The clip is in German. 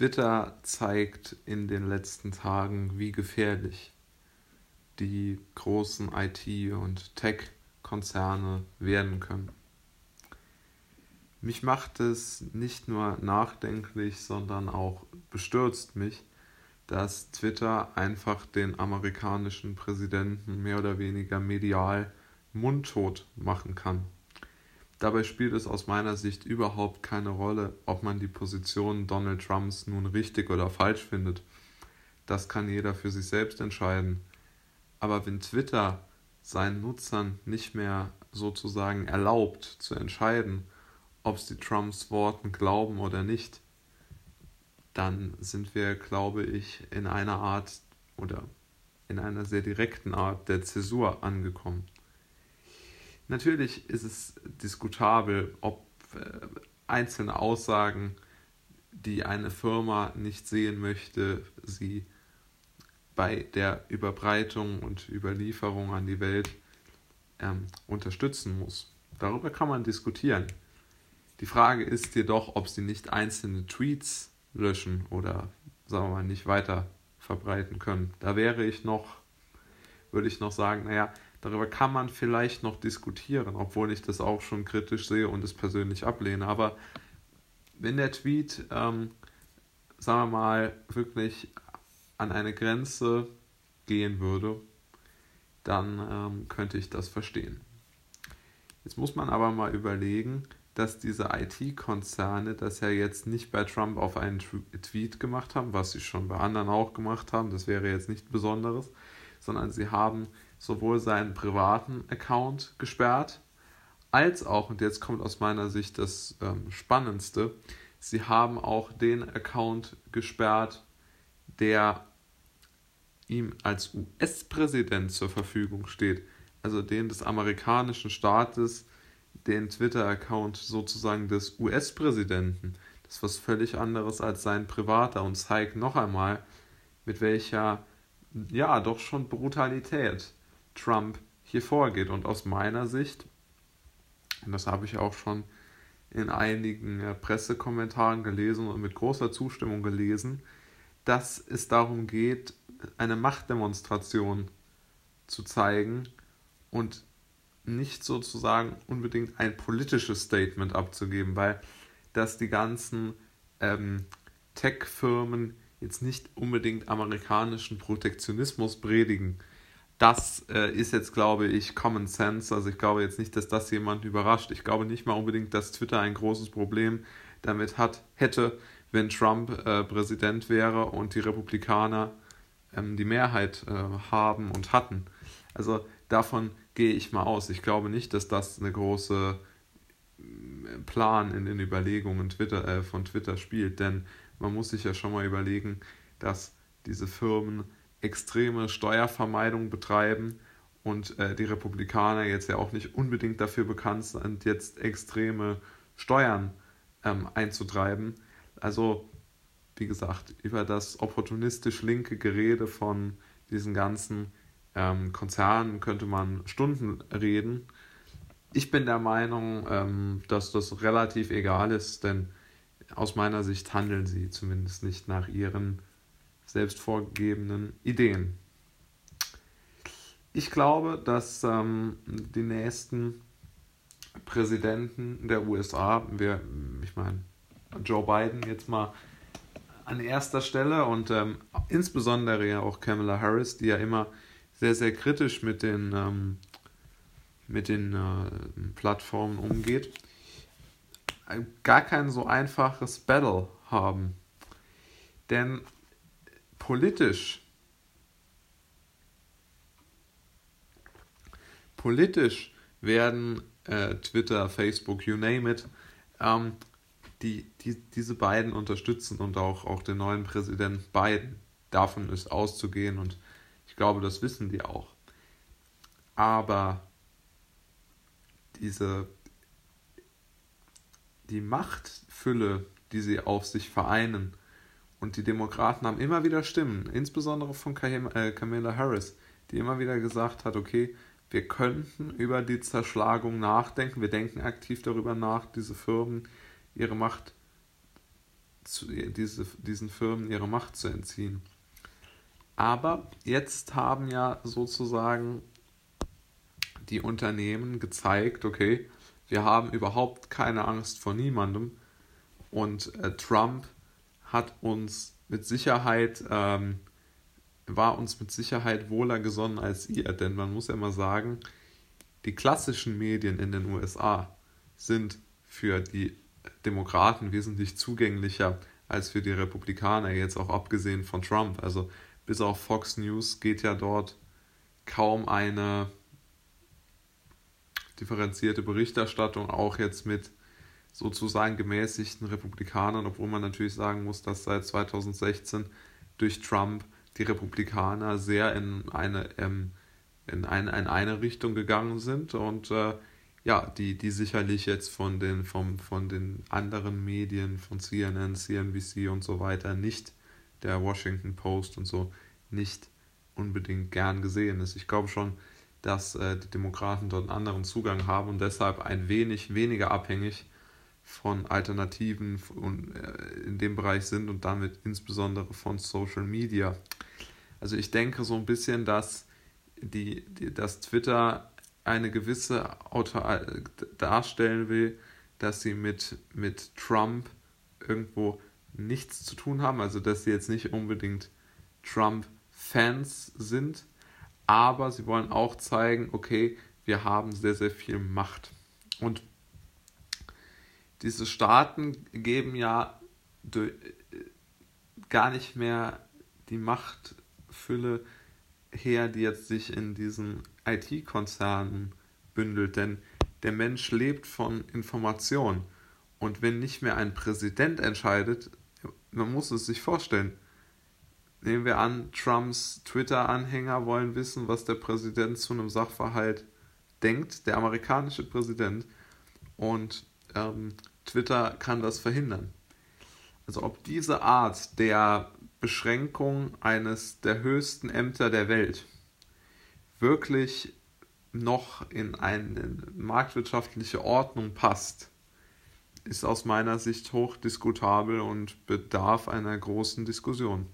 Twitter zeigt in den letzten Tagen, wie gefährlich die großen IT- und Tech-Konzerne werden können. Mich macht es nicht nur nachdenklich, sondern auch bestürzt mich, dass Twitter einfach den amerikanischen Präsidenten mehr oder weniger medial mundtot machen kann. Dabei spielt es aus meiner Sicht überhaupt keine Rolle, ob man die Position Donald Trumps nun richtig oder falsch findet. Das kann jeder für sich selbst entscheiden. Aber wenn Twitter seinen Nutzern nicht mehr sozusagen erlaubt zu entscheiden, ob sie Trumps Worten glauben oder nicht, dann sind wir, glaube ich, in einer Art oder in einer sehr direkten Art der Zäsur angekommen. Natürlich ist es diskutabel, ob äh, einzelne Aussagen, die eine Firma nicht sehen möchte, sie bei der Überbreitung und Überlieferung an die Welt ähm, unterstützen muss. Darüber kann man diskutieren. Die Frage ist jedoch, ob sie nicht einzelne Tweets löschen oder, sagen wir mal, nicht weiter verbreiten können. Da wäre ich noch, würde ich noch sagen, naja, darüber kann man vielleicht noch diskutieren, obwohl ich das auch schon kritisch sehe und es persönlich ablehne. Aber wenn der Tweet, ähm, sagen wir mal, wirklich an eine Grenze gehen würde, dann ähm, könnte ich das verstehen. Jetzt muss man aber mal überlegen, dass diese IT-Konzerne das ja jetzt nicht bei Trump auf einen Tweet gemacht haben, was sie schon bei anderen auch gemacht haben, das wäre jetzt nicht Besonderes, sondern sie haben sowohl seinen privaten Account gesperrt, als auch, und jetzt kommt aus meiner Sicht das ähm, Spannendste, sie haben auch den Account gesperrt, der ihm als US-Präsident zur Verfügung steht, also den des amerikanischen Staates, den Twitter-Account sozusagen des US-Präsidenten. Das ist was völlig anderes als sein privater und zeigt noch einmal, mit welcher, ja, doch schon Brutalität Trump hier vorgeht. Und aus meiner Sicht, und das habe ich auch schon in einigen Pressekommentaren gelesen und mit großer Zustimmung gelesen, dass es darum geht, eine Machtdemonstration zu zeigen und nicht sozusagen unbedingt ein politisches Statement abzugeben, weil dass die ganzen ähm, Tech-Firmen jetzt nicht unbedingt amerikanischen Protektionismus predigen. Das äh, ist jetzt, glaube ich, Common Sense. Also ich glaube jetzt nicht, dass das jemand überrascht. Ich glaube nicht mal unbedingt, dass Twitter ein großes Problem damit hat, hätte, wenn Trump äh, Präsident wäre und die Republikaner ähm, die Mehrheit äh, haben und hatten. Also davon gehe ich mal aus. Ich glaube nicht, dass das eine große äh, Plan in den Überlegungen Twitter, äh, von Twitter spielt, denn man muss sich ja schon mal überlegen, dass diese Firmen extreme Steuervermeidung betreiben und äh, die Republikaner jetzt ja auch nicht unbedingt dafür bekannt sind, jetzt extreme Steuern ähm, einzutreiben. Also, wie gesagt, über das opportunistisch linke Gerede von diesen ganzen ähm, Konzernen könnte man Stunden reden. Ich bin der Meinung, ähm, dass das relativ egal ist, denn aus meiner Sicht handeln sie zumindest nicht nach ihren selbst vorgegebenen Ideen. Ich glaube, dass ähm, die nächsten Präsidenten der USA, wir, ich meine, Joe Biden jetzt mal an erster Stelle und ähm, insbesondere ja auch Kamala Harris, die ja immer sehr, sehr kritisch mit den, ähm, mit den äh, Plattformen umgeht, gar kein so einfaches Battle haben. Denn politisch, politisch werden äh, Twitter, Facebook, you name it, ähm, die, die, diese beiden unterstützen und auch, auch den neuen Präsidenten Biden. Davon ist auszugehen und glaube, das wissen die auch. Aber diese die Machtfülle, die sie auf sich vereinen, und die Demokraten haben immer wieder Stimmen, insbesondere von äh, Kamala Harris, die immer wieder gesagt hat, okay, wir könnten über die Zerschlagung nachdenken, wir denken aktiv darüber nach, diese Firmen ihre Macht zu, diese, diesen Firmen ihre Macht zu entziehen. Aber jetzt haben ja sozusagen die Unternehmen gezeigt, okay, wir haben überhaupt keine Angst vor niemandem und äh, Trump hat uns mit Sicherheit, ähm, war uns mit Sicherheit wohler gesonnen als ihr, denn man muss ja mal sagen, die klassischen Medien in den USA sind für die Demokraten wesentlich zugänglicher als für die Republikaner, jetzt auch abgesehen von Trump. Also bis auf Fox News geht ja dort kaum eine differenzierte Berichterstattung, auch jetzt mit sozusagen gemäßigten Republikanern, obwohl man natürlich sagen muss, dass seit 2016 durch Trump die Republikaner sehr in eine, ähm, in eine, in eine Richtung gegangen sind und äh, ja, die, die sicherlich jetzt von den, vom, von den anderen Medien, von CNN, CNBC und so weiter, nicht der Washington Post und so, nicht unbedingt gern gesehen ist. Ich glaube schon, dass äh, die Demokraten dort einen anderen Zugang haben und deshalb ein wenig weniger abhängig von Alternativen äh, in dem Bereich sind und damit insbesondere von Social Media. Also ich denke so ein bisschen, dass, die, die, dass Twitter eine gewisse Auto äh, darstellen will, dass sie mit, mit Trump irgendwo nichts zu tun haben, also dass sie jetzt nicht unbedingt Trump-Fans sind, aber sie wollen auch zeigen, okay, wir haben sehr, sehr viel Macht. Und diese Staaten geben ja gar nicht mehr die Machtfülle her, die jetzt sich in diesen IT-Konzernen bündelt. Denn der Mensch lebt von Information. Und wenn nicht mehr ein Präsident entscheidet, man muss es sich vorstellen. Nehmen wir an, Trumps Twitter-Anhänger wollen wissen, was der Präsident zu einem Sachverhalt denkt, der amerikanische Präsident. Und ähm, Twitter kann das verhindern. Also ob diese Art der Beschränkung eines der höchsten Ämter der Welt wirklich noch in eine marktwirtschaftliche Ordnung passt, ist aus meiner Sicht hochdiskutabel und bedarf einer großen Diskussion.